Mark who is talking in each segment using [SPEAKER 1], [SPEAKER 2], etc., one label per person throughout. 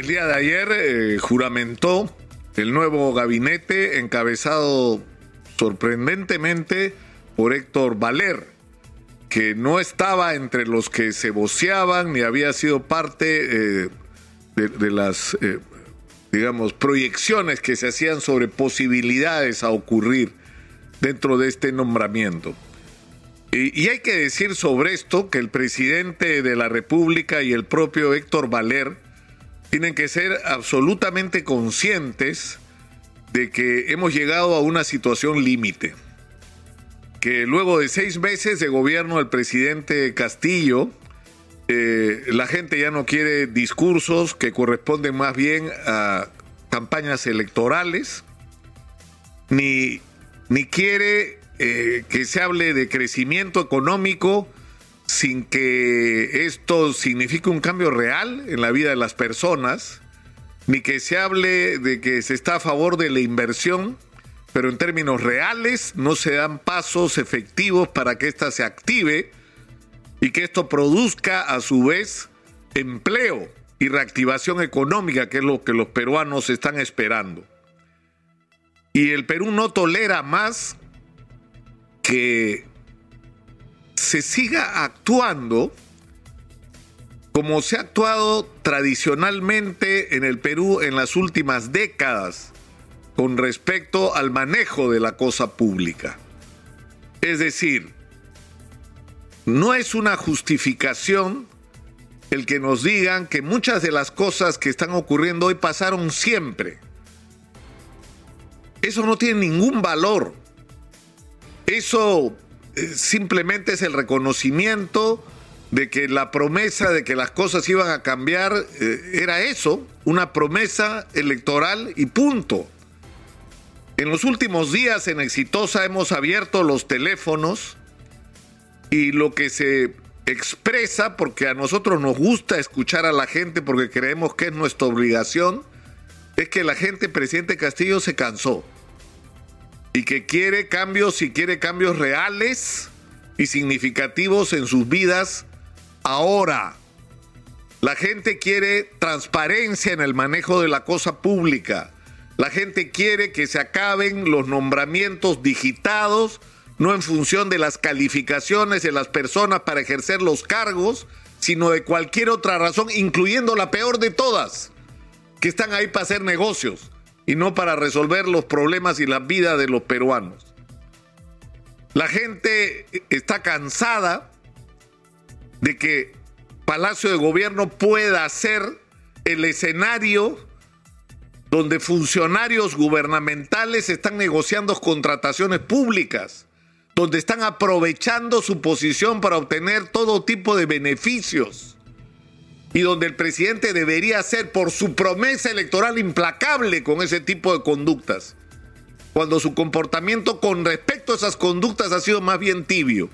[SPEAKER 1] El día de ayer eh, juramentó el nuevo gabinete encabezado sorprendentemente por Héctor Valer, que no estaba entre los que se voceaban ni había sido parte eh, de, las, eh, digamos, proyecciones que se hacían sobre posibilidades a ocurrir dentro de este nombramiento. Y, y, hay que decir sobre esto que el presidente de la República y el propio Héctor Valer tienen que ser absolutamente conscientes de que hemos llegado a una situación límite. Que luego de seis meses de gobierno del presidente Castillo, eh, la gente ya no quiere discursos que corresponden más bien a campañas electorales, ni, ni quiere eh, que se hable de crecimiento económico sin que esto signifique un cambio real en la vida de las personas, ni que se hable de que se está a favor de la inversión, pero en términos reales no se dan pasos efectivos para que ésta se active y que esto produzca a su vez empleo y reactivación económica, que es lo que los peruanos están esperando. Y el Perú no tolera más que se siga actuando como se ha actuado tradicionalmente en el Perú en las últimas décadas con respecto al manejo de la cosa pública. Es decir, no es una justificación el que nos digan que muchas de las cosas que están ocurriendo hoy pasaron siempre. Eso no tiene ningún valor. Eso simplemente es el reconocimiento de que la promesa de que las cosas iban a cambiar eh, era eso, una promesa electoral y punto. En los últimos días en Exitosa hemos abierto los teléfonos y lo que se expresa, porque a nosotros nos gusta escuchar a la gente porque creemos que es nuestra obligación, es que la gente, presidente Castillo, se cansó y que quiere cambios y quiere cambios reales y significativos en sus vidas ahora. La gente quiere transparencia en el manejo de la cosa pública. La gente quiere que se acaben los nombramientos digitados, no en función de las calificaciones de las personas para ejercer los cargos, sino de cualquier otra razón, incluyendo la peor de todas, que están ahí para hacer negocios y no para resolver los problemas y la vida de los peruanos. La gente está cansada de que Palacio de Gobierno pueda ser el escenario donde funcionarios gubernamentales están negociando contrataciones públicas, donde están aprovechando su posición para obtener todo tipo de beneficios y donde el presidente debería ser por su promesa electoral implacable con ese tipo de conductas, cuando su comportamiento con respecto a esas conductas ha sido más bien tibio.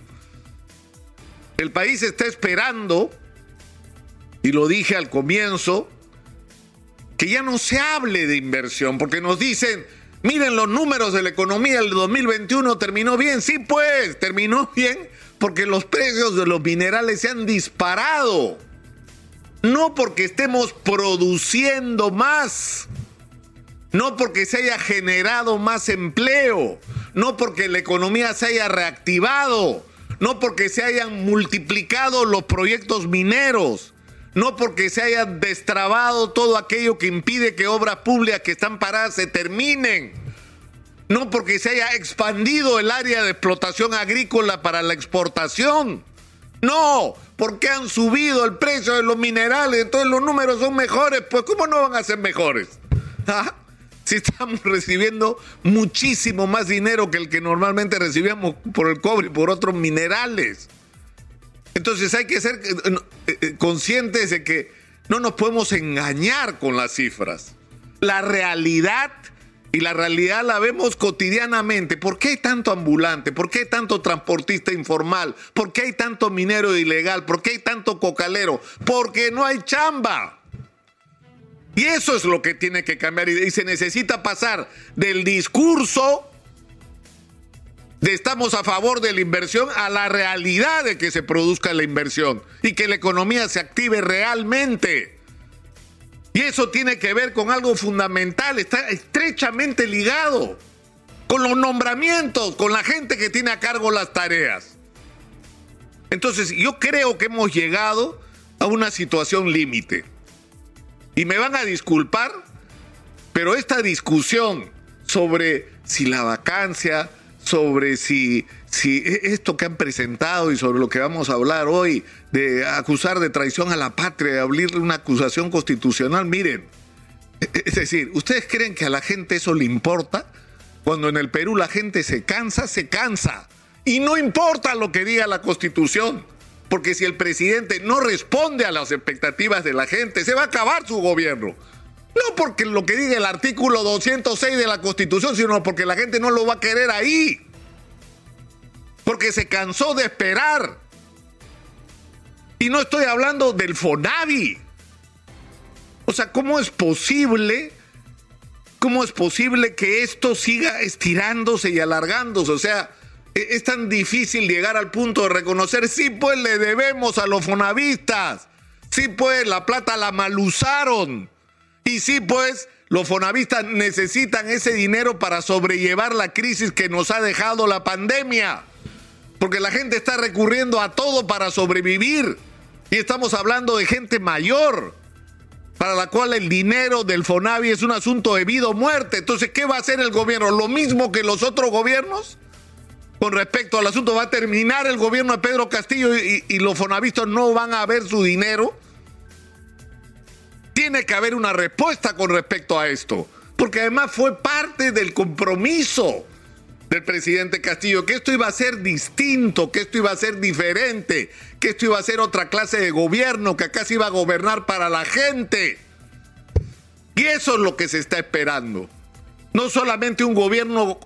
[SPEAKER 1] El país está esperando, y lo dije al comienzo, que ya no se hable de inversión, porque nos dicen, miren los números de la economía del 2021, terminó bien, sí pues, terminó bien, porque los precios de los minerales se han disparado no porque estemos produciendo más, no porque se haya generado más empleo, no porque la economía se haya reactivado, no porque se hayan multiplicado los proyectos mineros, no porque se haya destrabado todo aquello que impide que obras públicas que están paradas se terminen, no porque se haya expandido el área de explotación agrícola para la exportación. No, porque han subido el precio de los minerales, entonces los números son mejores. Pues ¿cómo no van a ser mejores? ¿Ah? Si estamos recibiendo muchísimo más dinero que el que normalmente recibíamos por el cobre y por otros minerales. Entonces hay que ser eh, eh, conscientes de que no nos podemos engañar con las cifras. La realidad y la realidad la vemos cotidianamente. ¿Por qué hay tanto ambulante? ¿Por qué hay tanto transportista informal? ¿Por qué hay tanto minero ilegal? ¿Por qué hay tanto cocalero? Porque no hay chamba. Y eso es lo que tiene que cambiar. Y se necesita pasar del discurso de estamos a favor de la inversión a la realidad de que se produzca la inversión y que la economía se active realmente. Y eso tiene que ver con algo fundamental, está estrechamente ligado con los nombramientos, con la gente que tiene a cargo las tareas. Entonces, yo creo que hemos llegado a una situación límite. Y me van a disculpar, pero esta discusión sobre si la vacancia, sobre si, si e, esto que han presentado y sobre lo que vamos a hablar hoy, de acusar de traición a la patria, de abrirle una acusación constitucional, miren, e, e, es decir, ¿ustedes creen que a la gente eso le importa? Cuando en el Perú la gente se cansa, se cansa. Y no importa lo que diga la Constitución, porque si el presidente no responde a las expectativas de la gente, se va a acabar su gobierno. No porque lo que diga el artículo 206 de la Constitución, sino porque la gente no lo va a querer ahí. Porque se cansó de esperar. Y no estoy hablando del FONAVI. O sea, ¿cómo es posible? ¿Cómo es posible que esto siga estirándose y alargándose? O sea, e, es tan difícil llegar al punto de reconocer, sí, pues le debemos a los fonavistas, sí, pues la plata la malusaron, y sí, pues los fonavistas necesitan ese dinero para sobrellevar la crisis que nos ha dejado la pandemia, porque la gente está recurriendo a todo para sobrevivir, y estamos hablando de gente mayor, para la cual el dinero del Fonavi es un asunto de vida o muerte. Entonces, ¿qué va a hacer el gobierno? ¿Lo mismo que los otros gobiernos? con respecto al asunto. Va a terminar el gobierno de Pedro Castillo y, los fonavistas no van a ver su dinero. Tiene que haber una respuesta con respecto a esto, porque además fue parte del compromiso del presidente Castillo, que esto iba a ser distinto, que esto iba a ser diferente, que esto iba a ser otra clase de gobierno, que acá se iba a gobernar para la gente. Y eso es lo que se está esperando. No solamente un gobierno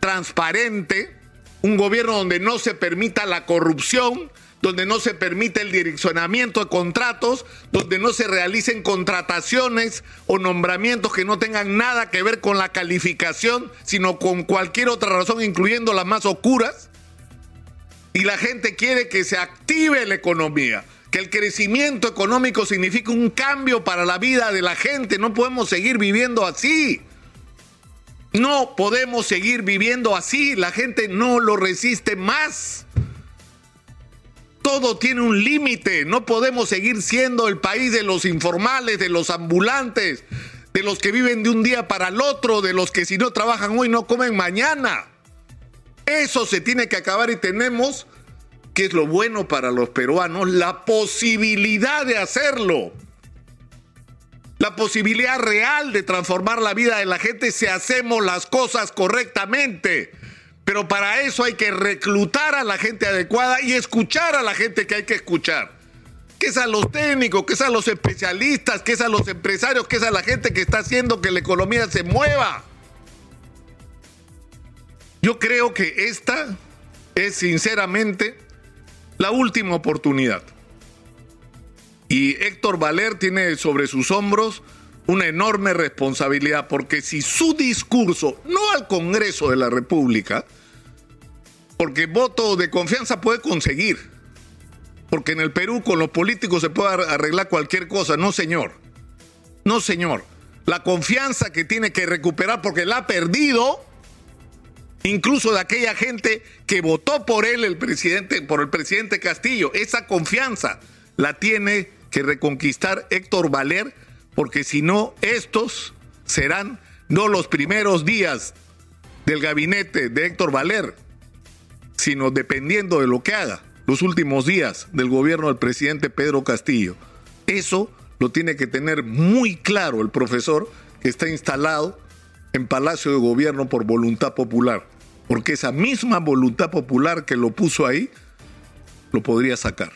[SPEAKER 1] transparente, un gobierno donde no se permita la corrupción, donde no se permite el direccionamiento de contratos, donde no se realicen contrataciones o nombramientos que no tengan nada que ver con la calificación, sino con cualquier otra razón, incluyendo las más oscuras. Y la gente quiere que se active la economía, que el crecimiento económico signifique un cambio para la vida de la gente. No podemos seguir viviendo así. No podemos seguir viviendo así, la gente no lo resiste más. Todo tiene un límite, no podemos seguir siendo el país de los informales, de los ambulantes, de los que viven de un día para el otro, de los que si no trabajan hoy no comen mañana. Eso se tiene que acabar y tenemos, que es lo bueno para los peruanos, la posibilidad de hacerlo la posibilidad real de transformar la vida de la gente si hacemos las cosas correctamente. Pero para eso hay que reclutar a la gente adecuada y escuchar a la gente que hay que escuchar. Que es a los técnicos, que es a los especialistas, que es a los empresarios, que es a la gente que está haciendo que la economía se mueva. Yo creo que esta es sinceramente la última oportunidad. Y Héctor Valer tiene sobre sus hombros una enorme responsabilidad, porque si su discurso, no al Congreso de la República, porque voto de confianza puede conseguir, porque en el Perú con los políticos se puede arreglar cualquier cosa, no señor, no señor, la confianza que tiene que recuperar porque la ha perdido, incluso de aquella gente que votó por él, el presidente, por el presidente Castillo, esa confianza la tiene que reconquistar Héctor Valer, porque si no, estos serán no los primeros días del gabinete de Héctor Valer, sino dependiendo de lo que haga, los últimos días del gobierno del presidente Pedro Castillo. Eso lo tiene que tener muy claro el profesor que está instalado en Palacio de Gobierno por voluntad popular, porque esa misma voluntad popular que lo puso ahí, lo podría sacar.